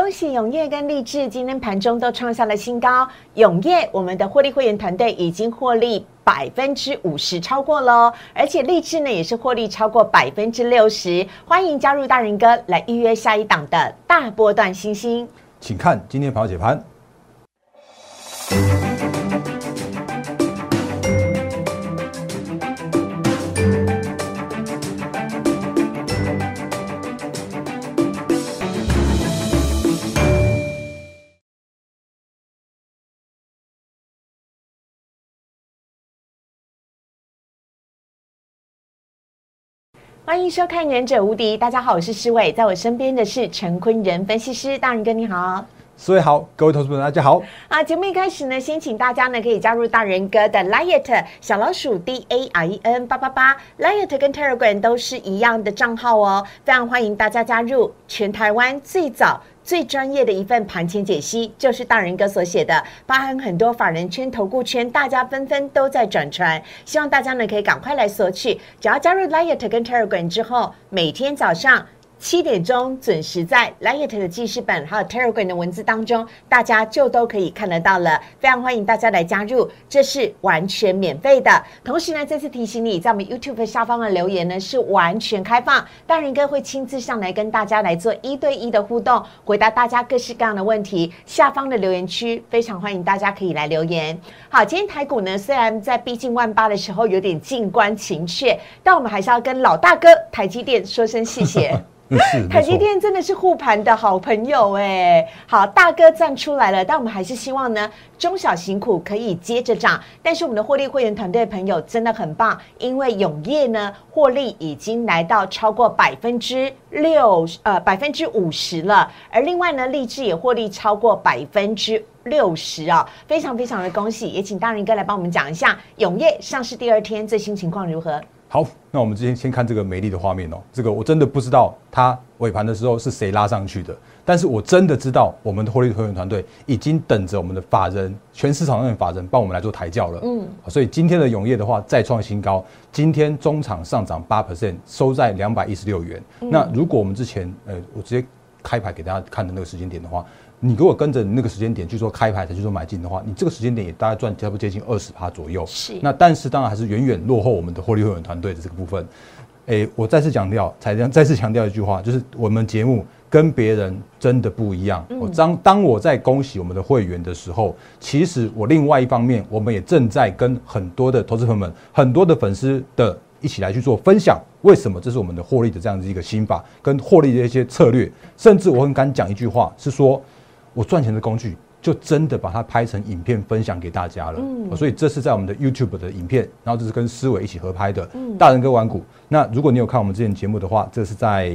恭喜永业跟立志今天盘中都创下了新高。永业我们的获利会员团队已经获利百分之五十超过喽，而且立志呢也是获利超过百分之六十。欢迎加入大人哥来预约下一档的大波段新星。请看今天跑解盘。欢迎收看《忍者无敌》，大家好，我是施伟，在我身边的是陈坤仁分析师，大人哥你好，四位好，各位投资者大家好。啊，节目一开始呢，先请大家呢可以加入大人哥的 Liet 小老鼠 D A R E N 八八八，Liet 跟 Telegram 都是一样的账号哦，非常欢迎大家加入，全台湾最早。最专业的一份盘前解析，就是大人哥所写的，包含很多法人圈、投顾圈，大家纷纷都在转传，希望大家呢可以赶快来索取。只要加入 l i a t 跟 Telegram 之后，每天早上。七点钟准时在 Light 的记事本还有 Telegram 的文字当中，大家就都可以看得到了。非常欢迎大家来加入，这是完全免费的。同时呢，再次提醒你，在我们 YouTube 下方的留言呢是完全开放，大人哥会亲自上来跟大家来做一对一的互动，回答大家各式各样的问题。下方的留言区非常欢迎大家可以来留言。好，今天台股呢虽然在逼近万八的时候有点静观情却，但我们还是要跟老大哥台积电说声谢谢。台积电真的是护盘的好朋友哎，好大哥站出来了，但我们还是希望呢，中小型股可以接着涨。但是我们的获利会员团队朋友真的很棒，因为永业呢获利已经来到超过百分之六呃百分之五十了，而另外呢立志也获利超过百分之六十啊，非常非常的恭喜！也请大人哥来帮我们讲一下永业上市第二天最新情况如何。好，那我们之前先看这个美丽的画面哦。这个我真的不知道它尾盘的时候是谁拉上去的，但是我真的知道我们的获利会员团队已经等着我们的法人，全市场上的法人帮我们来做抬轿了。嗯，所以今天的永业的话再创新高，今天中场上涨八 percent，收在两百一十六元。那如果我们之前呃，我直接开牌给大家看的那个时间点的话。你如果跟着那个时间点去做开牌才去做买进的话，你这个时间点也大概赚差不多接近二十趴左右。是。那但是当然还是远远落后我们的获利会员团队的这个部分。诶，我再次强调，才再次强调一句话，就是我们节目跟别人真的不一样。我当当我在恭喜我们的会员的时候，其实我另外一方面，我们也正在跟很多的投资朋友们、很多的粉丝的一起来去做分享。为什么这是我们的获利的这样子一个心法跟获利的一些策略？甚至我很敢讲一句话，是说。我赚钱的工具就真的把它拍成影片分享给大家了，嗯，所以这是在我们的 YouTube 的影片，然后这是跟思维一起合拍的，嗯，大人哥玩股。那如果你有看我们之前节目的话，这是在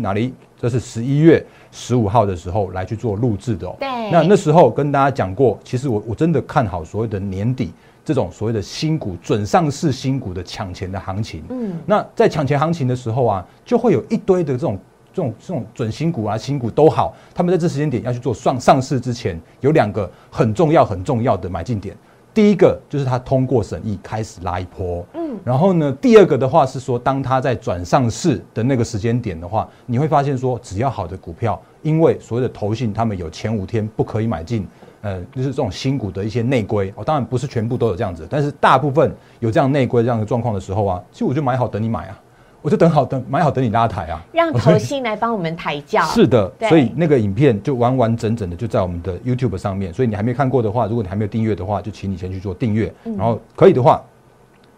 哪里？这是十一月十五号的时候来去做录制的哦。对，那那时候跟大家讲过，其实我我真的看好所谓的年底这种所谓的新股准上市新股的抢钱的行情，嗯，那在抢钱行情的时候啊，就会有一堆的这种。这种这种准新股啊，新股都好，他们在这时间点要去做上上市之前，有两个很重要很重要的买进点。第一个就是它通过审议开始拉一波，嗯，然后呢，第二个的话是说，当它在转上市的那个时间点的话，你会发现说，只要好的股票，因为所谓的投信他们有前五天不可以买进，呃，就是这种新股的一些内规，哦，当然不是全部都有这样子，但是大部分有这样内规这样的状况的时候啊，其实我就买好等你买啊。我就等好等买好等你拉抬啊，让投信来帮我们抬轿。是的，所以那个影片就完完整整的就在我们的 YouTube 上面。所以你还没看过的话，如果你还没有订阅的话，就请你先去做订阅。然后可以的话，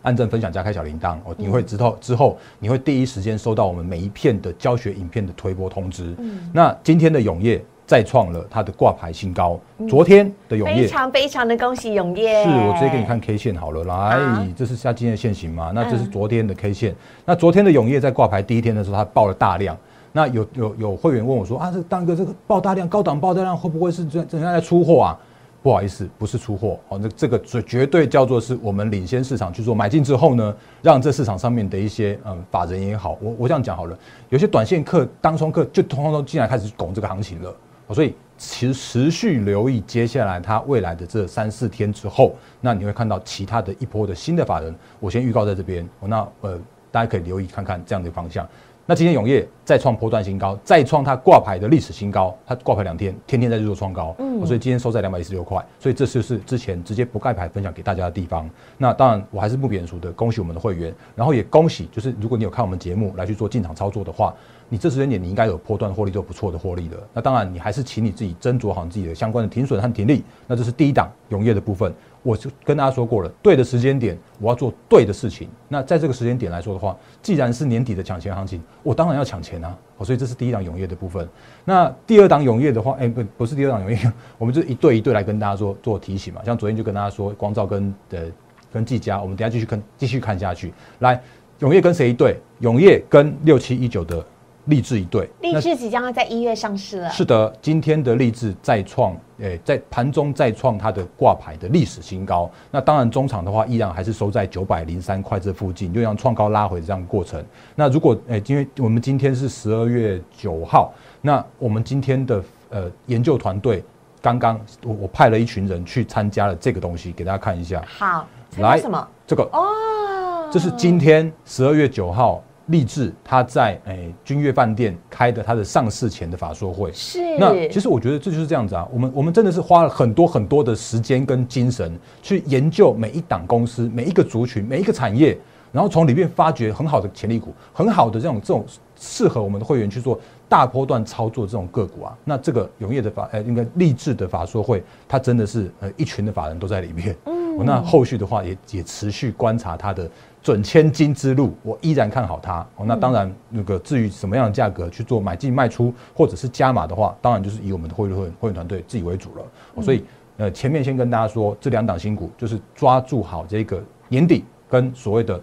按赞、分享、加开小铃铛哦，你会知道之后你会第一时间收到我们每一片的教学影片的推播通知。那今天的永业。再创了它的挂牌新高。昨天的永业非常非常的恭喜永业。是我直接给你看 K 线好了，来，这是下今天的线型嘛？那这是昨天的 K 线。那昨天的永业在挂牌第一天的时候，它爆了大量。那有有有会员问我说啊，这当哥这个爆大量，高档爆大量会不会是这人家在出货啊？不好意思，不是出货哦，那这个绝绝对叫做是我们领先市场去做买进之后呢，让这市场上面的一些嗯法人也好，我我这样讲好了，有些短线客、当冲客就通通都进来开始拱这个行情了。所以其实持续留意接下来它未来的这三四天之后，那你会看到其他的一波的新的法人。我先预告在这边，那呃大家可以留意看看这样的方向。那今天永业再创波段新高，再创它挂牌的历史新高，它挂牌两天，天天在日做创高，嗯，所以今天收在两百一十六块，所以这就是之前直接不盖牌分享给大家的地方。那当然，我还是不免俗的，恭喜我们的会员，然后也恭喜，就是如果你有看我们节目来去做进场操作的话，你这时间点你应该有波段获利，都不错的获利的。那当然，你还是请你自己斟酌好你自己的相关的停损和停利。那这是第一档永业的部分。我就跟大家说过了，对的时间点，我要做对的事情。那在这个时间点来说的话，既然是年底的抢钱行情，我当然要抢钱啊！所以这是第一档永业的部分。那第二档永业的话，哎，不，不是第二档永业，我们就一对一对来跟大家做做提醒嘛。像昨天就跟大家说，光照跟呃跟技嘉，我们等下继续跟继续看下去。来，永业跟谁一对？永业跟六七一九的。励志一对，励志即将要在一月上市了。是的，今天的励志再创，诶，在盘中再创它的挂牌的历史新高。那当然，中场的话依然还是收在九百零三块这附近，又让创高拉回这样过程。那如果诶，因为我们今天是十二月九号，那我们今天的呃研究团队刚刚我我派了一群人去参加了这个东西，给大家看一下。好，来什么？这个哦，这是今天十二月九号。立志他在诶君悦饭店开的他的上市前的法说会是那其实我觉得这就是这样子啊，我们我们真的是花了很多很多的时间跟精神去研究每一档公司每一个族群每一个产业，然后从里面发掘很好的潜力股，很好的这种这种适合我们的会员去做大波段操作这种个股啊。那这个永业的法呃应该励志的法说会，它真的是呃一群的法人都在里面。嗯，那后续的话也也持续观察它的。准千金之路，我依然看好它。哦，那当然，那个至于什么样的价格去做买进卖出，或者是加码的话，当然就是以我们的会会会员团队自己为主了。所以，呃，前面先跟大家说，这两档新股就是抓住好这个年底跟所谓的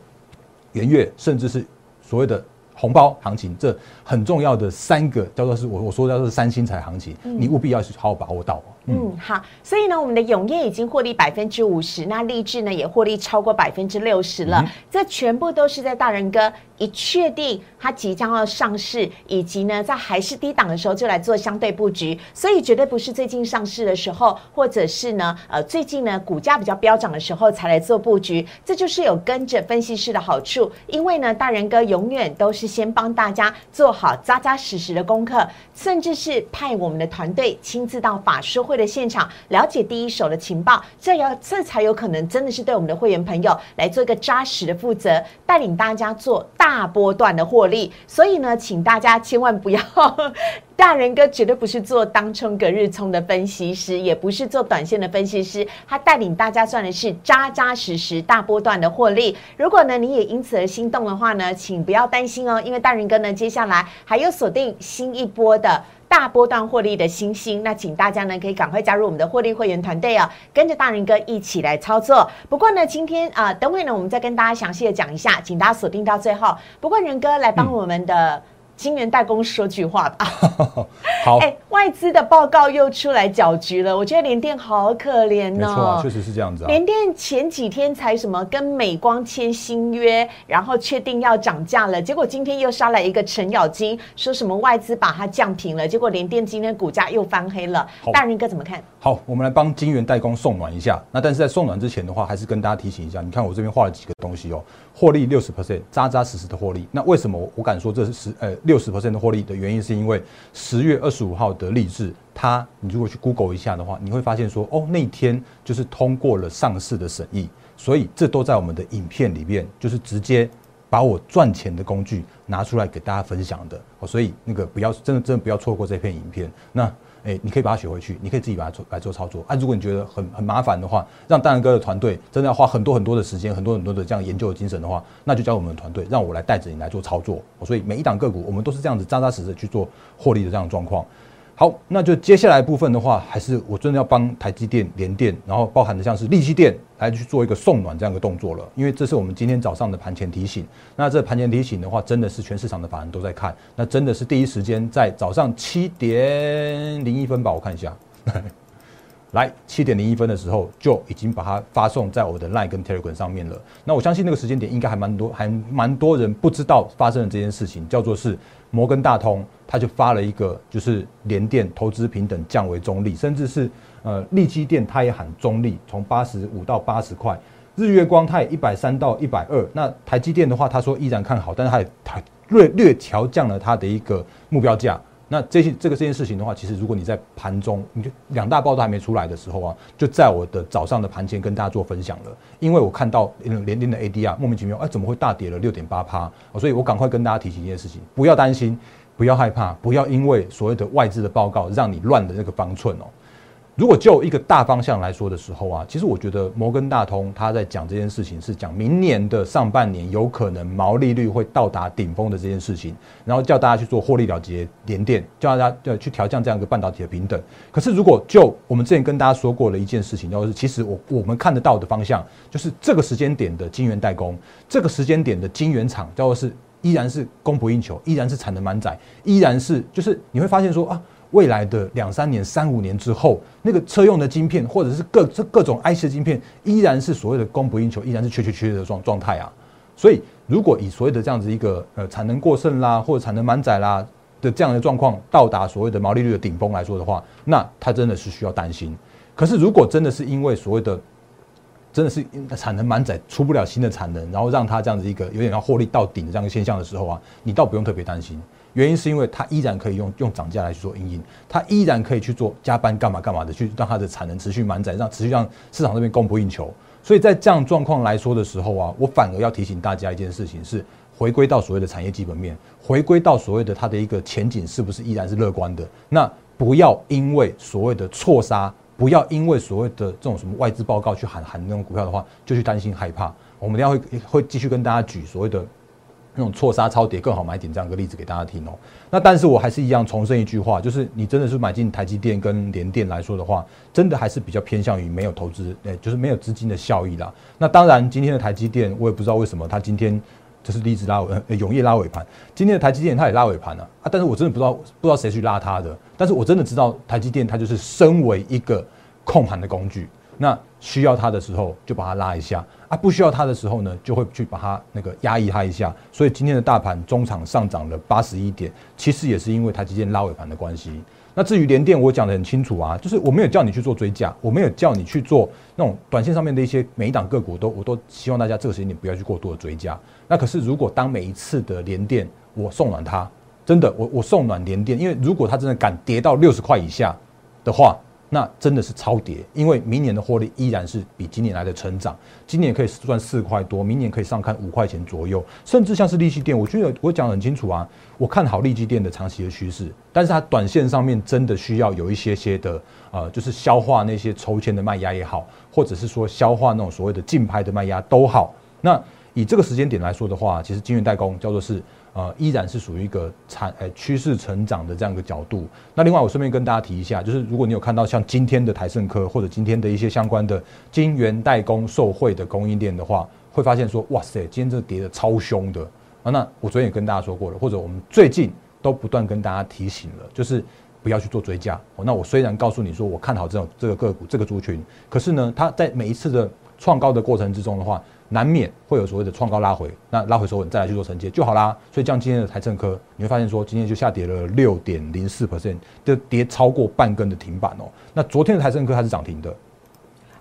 元月，甚至是所谓的红包行情，这很重要的三个叫做是我我说叫做三星彩行情，你务必要去好好把握到。嗯，好，所以呢，我们的永业已经获利百分之五十，那立志呢也获利超过百分之六十了，这全部都是在大人哥一确定它即将要上市，以及呢在还是低档的时候就来做相对布局，所以绝对不是最近上市的时候，或者是呢呃最近呢股价比较飙涨的时候才来做布局，这就是有跟着分析师的好处，因为呢大人哥永远都是先帮大家做好扎扎实实的功课，甚至是派我们的团队亲自到法说会。的现场了解第一手的情报，这要这才有可能真的是对我们的会员朋友来做一个扎实的负责，带领大家做大波段的获利。所以呢，请大家千万不要，大人哥绝对不是做当冲隔日冲的分析师，也不是做短线的分析师，他带领大家赚的是扎扎实实大波段的获利。如果呢你也因此而心动的话呢，请不要担心哦，因为大人哥呢接下来还有锁定新一波的。大波段获利的新星，那请大家呢可以赶快加入我们的获利会员团队啊，跟着大人哥一起来操作。不过呢，今天啊，等会呢我们再跟大家详细的讲一下，请大家锁定到最后。不过仁哥来帮我们的。金源代工说句话吧。好，哎，外资的报告又出来搅局了。我觉得联电好可怜哦。没错，确实是这样子。联电前几天才什么跟美光签新约，然后确定要涨价了，结果今天又杀来一个程咬金，说什么外资把它降平了，结果联电今天股价又翻黑了。大人哥怎么看？好，我们来帮金源代工送暖一下。那但是在送暖之前的话，还是跟大家提醒一下，你看我这边画了几个东西哦。获利六十 percent，扎扎实实的获利。那为什么我我敢说这是十呃六十 percent 的获利的原因，是因为十月二十五号的励志，它你如果去 Google 一下的话，你会发现说哦那天就是通过了上市的审议，所以这都在我们的影片里面，就是直接把我赚钱的工具拿出来给大家分享的。哦所以那个不要真的真的不要错过这篇影片。那。哎，你可以把它学回去，你可以自己把它做来做操作。啊，如果你觉得很很麻烦的话，让大然哥的团队真的要花很多很多的时间，很多很多的这样研究的精神的话，那就交我们的团队，让我来带着你来做操作。所以每一档个股，我们都是这样子扎扎实实去做获利的这样状况。好，那就接下来部分的话，还是我真的要帮台积电、联电，然后包含的像是利基电来去做一个送暖这样的动作了。因为这是我们今天早上的盘前提醒。那这盘前提醒的话，真的是全市场的法人都在看，那真的是第一时间在早上七点零一分吧，我看一下，来七点零一分的时候就已经把它发送在我的 Line 跟 Telegram 上面了。那我相信那个时间点应该还蛮多，还蛮多人不知道发生了这件事情，叫做是。摩根大通他就发了一个，就是联电投资平等降为中立，甚至是呃利基电他也喊中立，从八十五到八十块，日月光它也一百三到一百二。那台积电的话，他说依然看好，但是他也他略略调降了它的一个目标价。那这些这个这件事情的话，其实如果你在盘中，你就两大报都还没出来的时候啊，就在我的早上的盘前跟大家做分享了。因为我看到连连的 ADR 莫名其妙，哎，怎么会大跌了六点八趴？所以我赶快跟大家提醒一件事情：不要担心，不要害怕，不要因为所谓的外资的报告让你乱的那个方寸哦。如果就一个大方向来说的时候啊，其实我觉得摩根大通他在讲这件事情是讲明年的上半年有可能毛利率会到达顶峰的这件事情，然后叫大家去做获利了结连电，叫大家呃去调降这样一个半导体的平等。可是如果就我们之前跟大家说过的一件事情，就是其实我我们看得到的方向，就是这个时间点的晶圆代工，这个时间点的晶圆厂，叫做是依然是供不应求，依然是产能满载，依然是就是你会发现说啊。未来的两三年、三五年之后，那个车用的晶片，或者是各这各种 IC 的晶片，依然是所谓的供不应求，依然是缺缺缺的状状态啊。所以，如果以所谓的这样子一个呃产能过剩啦，或者产能满载啦的这样的状况，到达所谓的毛利率的顶峰来说的话，那它真的是需要担心。可是，如果真的是因为所谓的真的是产能满载出不了新的产能，然后让它这样子一个有点要获利到顶的这样一个现象的时候啊，你倒不用特别担心。原因是因为它依然可以用用涨价来去做阴影，它依然可以去做加班干嘛干嘛的，去让它的产能持续满载，让持续让市场这边供不应求。所以在这样状况来说的时候啊，我反而要提醒大家一件事情是，回归到所谓的产业基本面，回归到所谓的它的一个前景是不是依然是乐观的？那不要因为所谓的错杀，不要因为所谓的这种什么外资报告去喊喊那种股票的话，就去担心害怕。我们等下会会继续跟大家举所谓的。那种错杀超跌更好买点这样一个例子给大家听哦。那但是我还是一样重申一句话，就是你真的是买进台积电跟联电来说的话，真的还是比较偏向于没有投资，诶，就是没有资金的效益啦。那当然，今天的台积电我也不知道为什么它今天就是一直拉尾，永业拉尾盘。今天的台积电它也拉尾盘了啊，但是我真的不知道不知道谁去拉它的。但是我真的知道台积电它就是身为一个控盘的工具。那需要它的时候就把它拉一下啊，不需要它的时候呢，就会去把它那个压抑它一下。所以今天的大盘中场上涨了八十一点，其实也是因为台积电拉尾盘的关系。那至于联电，我讲的很清楚啊，就是我没有叫你去做追加，我没有叫你去做那种短线上面的一些每一档个股都，我都希望大家这个时间点不要去过多的追加。那可是如果当每一次的联电我送暖它，真的我我送暖联电，因为如果它真的敢跌到六十块以下的话。那真的是超跌，因为明年的获利依然是比今年来的成长，今年可以赚四块多，明年可以上看五块钱左右，甚至像是利息店，我觉得我讲很清楚啊，我看好利基店的长期的趋势，但是它短线上面真的需要有一些些的呃，就是消化那些抽签的卖压也好，或者是说消化那种所谓的竞拍的卖压都好，那以这个时间点来说的话，其实金源代工叫做是。呃，依然是属于一个产诶趋势成长的这样一个角度。那另外，我顺便跟大家提一下，就是如果你有看到像今天的台盛科或者今天的一些相关的晶圆代工受惠的供应链的话，会发现说，哇塞，今天这跌的超凶的啊！那我昨天也跟大家说过了，或者我们最近都不断跟大家提醒了，就是不要去做追加。那我虽然告诉你说我看好这种这个个股这个族群，可是呢，它在每一次的创高的过程之中的话。难免会有所谓的创高拉回，那拉回收稳再来去做承接就好啦。所以像今天的台政科，你会发现说今天就下跌了六点零四 percent，就跌超过半根的停板哦。那昨天的台政科它是涨停的，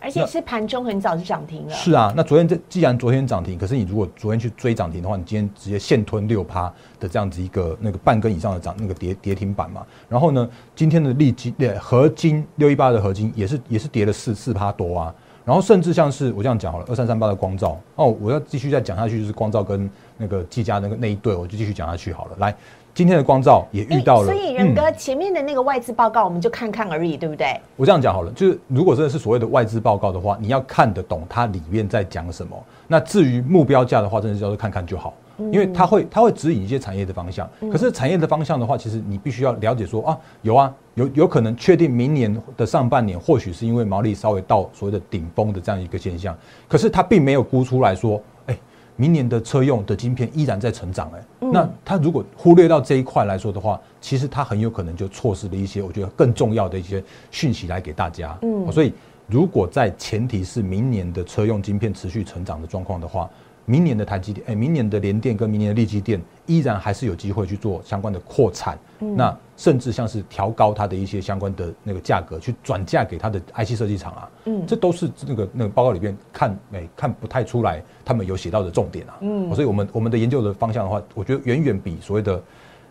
而且是盘中很早就涨停了。是啊，那昨天这既然昨天涨停，可是你如果昨天去追涨停的话，你今天直接现吞六趴的这样子一个那个半根以上的涨那个跌跌停板嘛。然后呢，今天的利基呃合金六一八的合金也是也是跌了四四趴多啊。然后甚至像是我这样讲好了，二三三八的光照哦，我要继续再讲下去，就是光照跟那个技嘉那个那一对，我就继续讲下去好了。来，今天的光照也遇到了，所以仁哥前面的那个外资报告，我们就看看而已，对不对？我这样讲好了，就是如果真的是所谓的外资报告的话，你要看得懂它里面在讲什么。那至于目标价的话，真的是叫做看看就好。因为它会，它会指引一些产业的方向。可是产业的方向的话，其实你必须要了解说啊，有啊，有有可能确定明年的上半年或许是因为毛利稍微到所谓的顶峰的这样一个现象。可是它并没有估出来说，哎，明年的车用的晶片依然在成长。哎，那它如果忽略到这一块来说的话，其实它很有可能就错失了一些我觉得更重要的一些讯息来给大家。嗯，所以如果在前提是明年的车用晶片持续成长的状况的话。明年的台积电，哎，明年的联电跟明年的力积电依然还是有机会去做相关的扩产，那甚至像是调高它的一些相关的那个价格，去转嫁给它的 IC 设计厂啊，嗯，这都是那个那个报告里面看没看不太出来，他们有写到的重点啊，嗯，所以我们我们的研究的方向的话，我觉得远远比所谓的。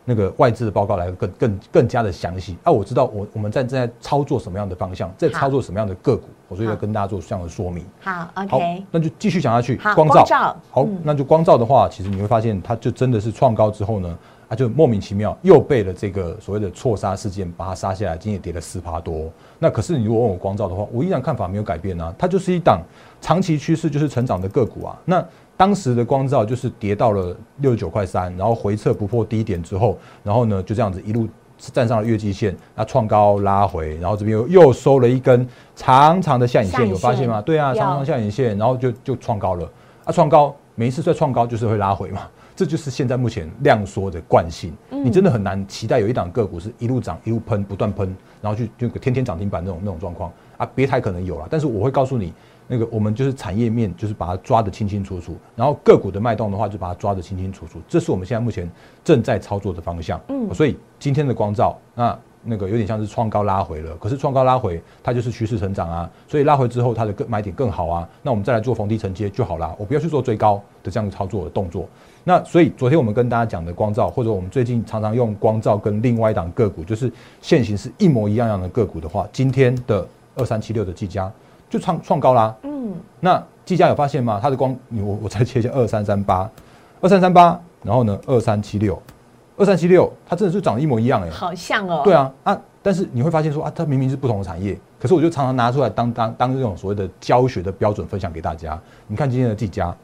那个外资的报告来更更更加的详细啊！我知道我我们在正在操作什么样的方向，在操作什么样的个股，我所以要跟大家做这样的说明。好，OK，那就继续讲下去。光照，好，那就光照的话，其实你会发现，它就真的是创高之后呢，它就莫名其妙又被了这个所谓的错杀事件把它杀下来，今天也跌了四趴多。那可是你如果问我光照的话，我依然看法没有改变啊，它就是一档长期趋势就是成长的个股啊。那当时的光照就是跌到了六十九块三，然后回撤不破低点之后，然后呢就这样子一路站上了月季线，那创高拉回，然后这边又又收了一根长长的下影线，有发现吗？对啊，长长下影线，然后就就创高了。啊，创高每一次在创高就是会拉回嘛，这就是现在目前量缩的惯性。你真的很难期待有一档个股是一路涨一路喷，不断喷，然后就就天天涨停板那种那种状况啊。别台可能有了，但是我会告诉你。那个我们就是产业面，就是把它抓得清清楚楚，然后个股的脉动的话，就把它抓得清清楚楚。这是我们现在目前正在操作的方向。嗯，所以今天的光照，那那个有点像是创高拉回了，可是创高拉回，它就是趋势成长啊，所以拉回之后它的更买点更好啊。那我们再来做逢低承接就好啦，我不要去做追高的这样操作的动作。那所以昨天我们跟大家讲的光照，或者我们最近常常用光照跟另外一档个股，就是现行是一模一样样的个股的话，今天的二三七六的技嘉。就创创高啦，嗯，那技嘉有发现吗？它的光，你我我再切一下二三三八，二三三八，然后呢二三七六，二三七六，它真的是长得一模一样哎，好像哦，对啊啊，但是你会发现说啊，它明明是不同的产业，可是我就常常拿出来当当当这种所谓的教学的标准分享给大家。你看今天的技嘉，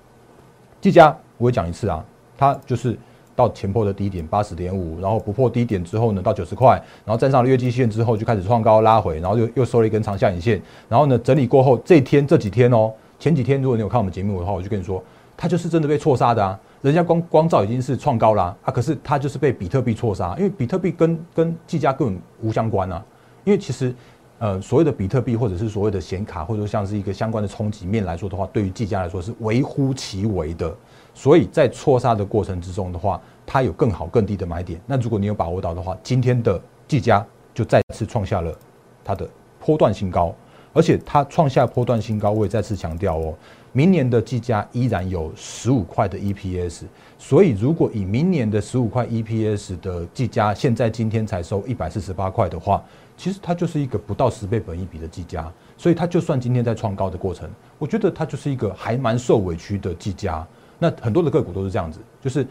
技嘉我会讲一次啊，它就是。到前破的低点八十点五，然后不破低点之后呢，到九十块，然后站上了月季线之后就开始创高拉回，然后又又收了一根长下影线，然后呢整理过后，这天这几天哦，前几天如果你有看我们节目的话，我就跟你说，它就是真的被错杀的啊，人家光光照已经是创高啦啊，可是它就是被比特币错杀，因为比特币跟跟技嘉根本无相关啊，因为其实呃所谓的比特币或者是所谓的显卡，或者说像是一个相关的冲击面来说的话，对于技嘉来说是微乎其微的。所以在错杀的过程之中的话，它有更好更低的买点。那如果你有把握到的话，今天的技嘉就再次创下了它的波段新高，而且它创下波段新高，我也再次强调哦，明年的技嘉依然有十五块的 EPS。所以如果以明年的十五块 EPS 的技嘉，现在今天才收一百四十八块的话，其实它就是一个不到十倍本一比的技嘉。所以它就算今天在创高的过程，我觉得它就是一个还蛮受委屈的技嘉。那很多的个股都是这样子，就是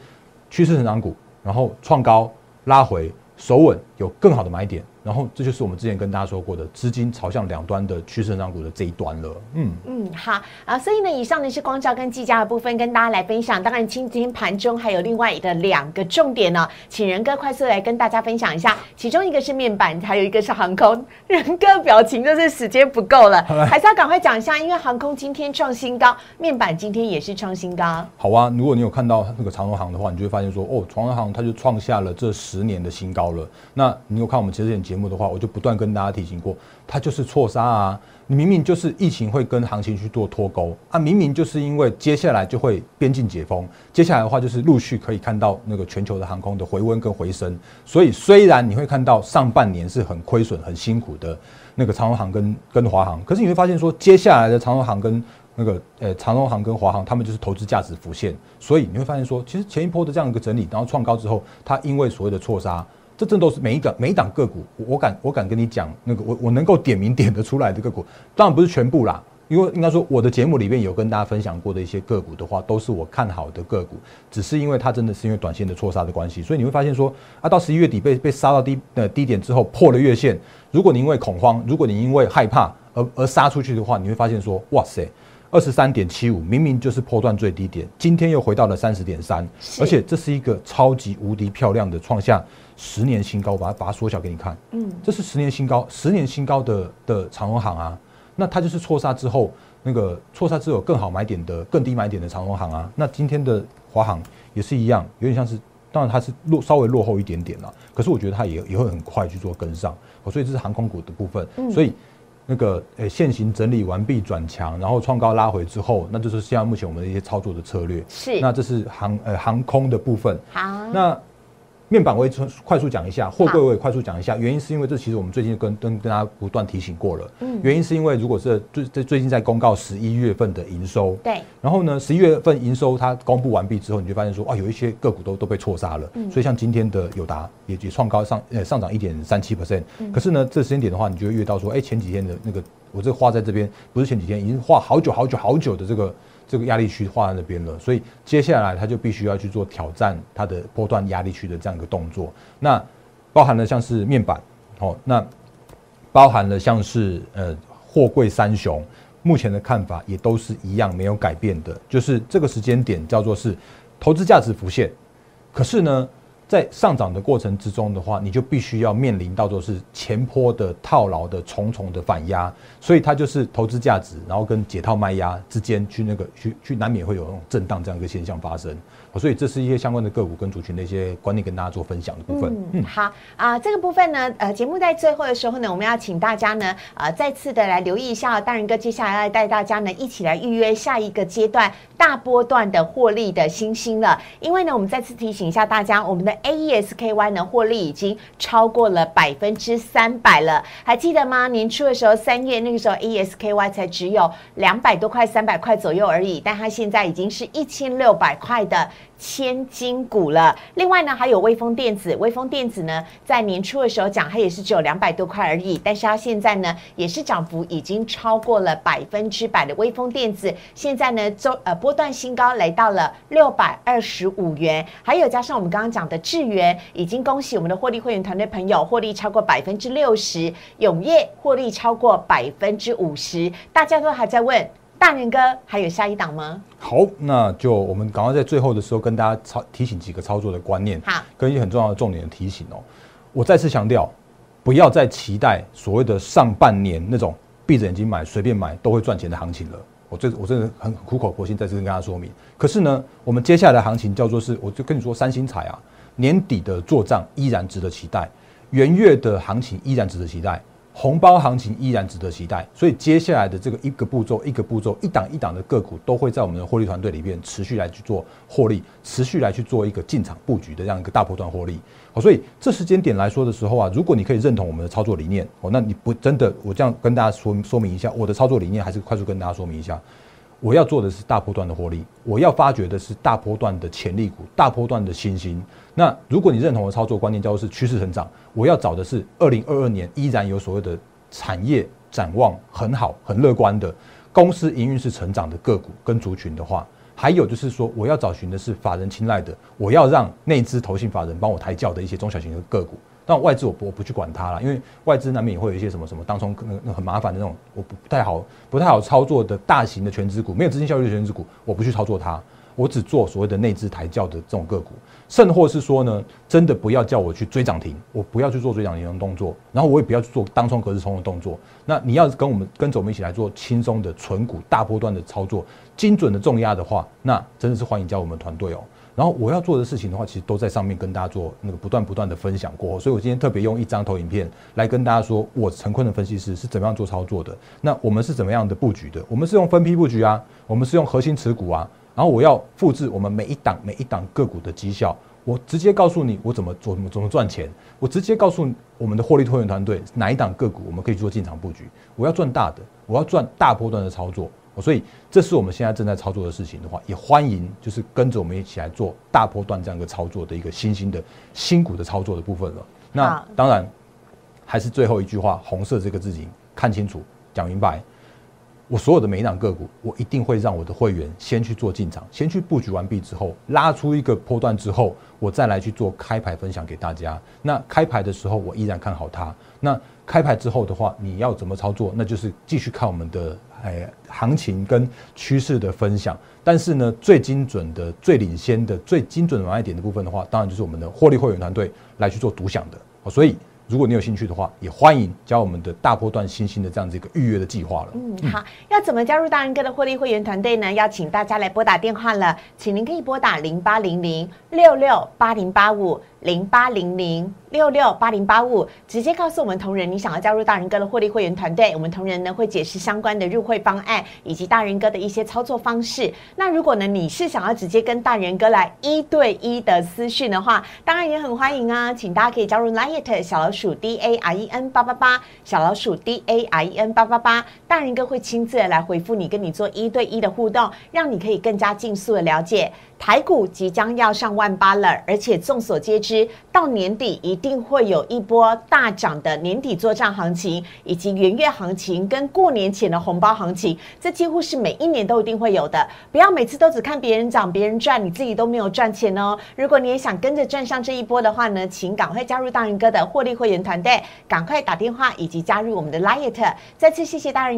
趋势成长股，然后创高拉回守稳，有更好的买点。然后这就是我们之前跟大家说过的资金朝向两端的趋势成长股的这一端了。嗯嗯，好啊，所以呢，以上呢是光照跟技嘉的部分跟大家来分享。当然，今天盘中还有另外的两个重点呢，请仁哥快速来跟大家分享一下。其中一个是面板，还有一个是航空。仁哥表情就是时间不够了，还是要赶快讲一下，因为航空今天创新高，面板今天也是创新高。好啊，如果你有看到那个长荣航的话，你就会发现说，哦，长荣航它就创下了这十年的新高了。那你有看我们前几节目的话，我就不断跟大家提醒过，它就是错杀啊！你明明就是疫情会跟行情去做脱钩啊，明明就是因为接下来就会边境解封，接下来的话就是陆续可以看到那个全球的航空的回温跟回升。所以虽然你会看到上半年是很亏损、很辛苦的那个长荣航跟跟华航，可是你会发现说，接下来的长荣航跟那个呃长荣航跟华航，他们就是投资价值浮现。所以你会发现说，其实前一波的这样一个整理，然后创高之后，它因为所谓的错杀。这真都是每一个每一档个股，我敢我敢跟你讲，那个我我能够点名点得出来的个股，当然不是全部啦，因为应该说我的节目里面有跟大家分享过的一些个股的话，都是我看好的个股，只是因为它真的是因为短线的错杀的关系，所以你会发现说啊，到十一月底被被杀到低呃低点之后破了月线，如果你因为恐慌，如果你因为害怕而而杀出去的话，你会发现说哇塞。二十三点七五，明明就是破断最低点，今天又回到了三十点三，而且这是一个超级无敌漂亮的创下十年新高，把它把它缩小给你看，嗯，这是十年新高，十年新高的的长荣行啊，那它就是错杀之后那个错杀之后更好买点的更低买点的长荣行啊，那今天的华航也是一样，有点像是，当然它是落稍微落后一点点了，可是我觉得它也也会很快去做跟上，哦所以这是航空股的部分，所以。那个诶现行整理完毕转强，然后创高拉回之后，那就是现在目前我们的一些操作的策略。是，那这是航呃航空的部分。好，那面板我也快速讲一下，货柜我也快速讲一下。原因是因为这其实我们最近跟跟跟大家不断提醒过了。嗯。原因是因为如果是最最最近在公告十一月份的营收。对。然后呢，十一月份营收它公布完毕之后，你就发现说，啊，有一些个股都都被错杀了。嗯。所以像今天的友达也也创高上呃上涨一点三七 percent。嗯。可是呢，这时间点的话，你就会遇到说，哎，前几天的那个我这个画在这边，不是前几天，已经画好久好久好久的这个。这个压力区画在那边了，所以接下来它就必须要去做挑战它的波段压力区的这样一个动作。那包含了像是面板，哦，那包含了像是呃货柜三雄，目前的看法也都是一样没有改变的，就是这个时间点叫做是投资价值浮现。可是呢？在上涨的过程之中的话，你就必须要面临到做是前坡的套牢的重重的反压，所以它就是投资价值，然后跟解套卖压之间去那个去去难免会有那种震荡这样一个现象发生。所以这是一些相关的个股跟族群的一些观念跟大家做分享的部分。嗯，好啊，这个部分呢，呃，节目在最后的时候呢，我们要请大家呢，呃，再次的来留意一下大仁哥接下来要带大家呢一起来预约下一个阶段大波段的获利的新星了。因为呢，我们再次提醒一下大家，我们的 A E S K Y 呢获利已经超过了百分之三百了，还记得吗？年初的时候，三月那个时候 A E S K Y 才只有两百多块、三百块左右而已，但它现在已经是一千六百块的。千金股了。另外呢，还有微风电子。微风电子呢，在年初的时候讲，它也是只有两百多块而已。但是它现在呢，也是涨幅已经超过了百分之百的微风电子。现在呢，周呃波段新高来到了六百二十五元。还有加上我们刚刚讲的智源，已经恭喜我们的获利会员团队朋友获利超过百分之六十。永业获利超过百分之五十。大家都还在问。大年哥还有下一档吗？好，那就我们赶快在最后的时候跟大家操提醒几个操作的观念，好，跟一些很重要的重点的提醒哦。我再次强调，不要再期待所谓的上半年那种闭着眼睛买、随便买都会赚钱的行情了。我这我真的很苦口婆心再次跟大家说明。可是呢，我们接下来的行情叫做是，我就跟你说，三星彩啊，年底的做账依然值得期待，元月的行情依然值得期待。红包行情依然值得期待，所以接下来的这个一个步骤、一个步骤、一档一档的个股，都会在我们的获利团队里面持续来去做获利，持续来去做一个进场布局的这样一个大波段获利。好，所以这时间点来说的时候啊，如果你可以认同我们的操作理念，哦，那你不真的，我这样跟大家说说明一下，我的操作理念还是快速跟大家说明一下。我要做的是大波段的获利，我要发掘的是大波段的潜力股、大波段的新兴。那如果你认同我的操作观念，叫做是趋势成长，我要找的是二零二二年依然有所谓的产业展望很好、很乐观的公司营运是成长的个股跟族群的话，还有就是说，我要找寻的是法人青睐的，我要让内资投信法人帮我抬轿的一些中小型的个股。但外资我不我不去管它了，因为外资难免也会有一些什么什么当中那那很麻烦的那种，我不不太好不太好操作的大型的全资股，没有资金效率的全资股，我不去操作它，我只做所谓的内资抬轿的这种个股，甚或是说呢，真的不要叫我去追涨停，我不要去做追涨停的动作，然后我也不要去做当冲隔日冲的动作。那你要跟我们跟着我们一起来做轻松的纯股大波段的操作，精准的重压的话，那真的是欢迎加入我们团队哦。然后我要做的事情的话，其实都在上面跟大家做那个不断不断的分享过，所以我今天特别用一张投影片来跟大家说，我陈坤的分析师是怎么样做操作的。那我们是怎么样的布局的？我们是用分批布局啊，我们是用核心持股啊。然后我要复制我们每一档每一档个股的绩效，我直接告诉你我怎么做怎么怎么赚钱，我直接告诉我们的获利托援团队哪一档个股我们可以做进场布局。我要赚大的，我要赚大波段的操作。所以，这是我们现在正在操作的事情的话，也欢迎就是跟着我们一起来做大波段这样一个操作的一个新兴的新股的操作的部分了。那当然，还是最后一句话，红色这个字形看清楚，讲明白。我所有的每一档个股，我一定会让我的会员先去做进场，先去布局完毕之后，拉出一个波段之后，我再来去做开牌分享给大家。那开牌的时候，我依然看好它。那开牌之后的话，你要怎么操作？那就是继续看我们的哎行情跟趋势的分享。但是呢，最精准的、最领先的、最精准的买点的部分的话，当然就是我们的获利会员团队来去做独享的。所以。如果你有兴趣的话，也欢迎加我们的大波段新兴的这样子一个预约的计划了。嗯，好，要怎么加入大仁哥的获利会员团队呢？要请大家来拨打电话了，请您可以拨打零八零零六六八零八五零八零零。六六八零八五，直接告诉我们同仁你想要加入大人哥的获利会员团队，我们同仁呢会解释相关的入会方案以及大人哥的一些操作方式。那如果呢你是想要直接跟大人哥来一对一的私讯的话，当然也很欢迎啊，请大家可以加入 Light 小老鼠 D A R E N 八八八小老鼠 D A R E N 八八八，大人哥会亲自来回复你，跟你做一对一的互动，让你可以更加尽速的了解。台股即将要上万八了，而且众所皆知，到年底一定会有一波大涨的年底作战行情，以及元月行情跟过年前的红包行情，这几乎是每一年都一定会有的。不要每次都只看别人涨、别人赚，你自己都没有赚钱哦。如果你也想跟着赚上这一波的话呢，请赶快加入大人哥的获利会员团队，赶快打电话以及加入我们的 Light。再次谢谢大人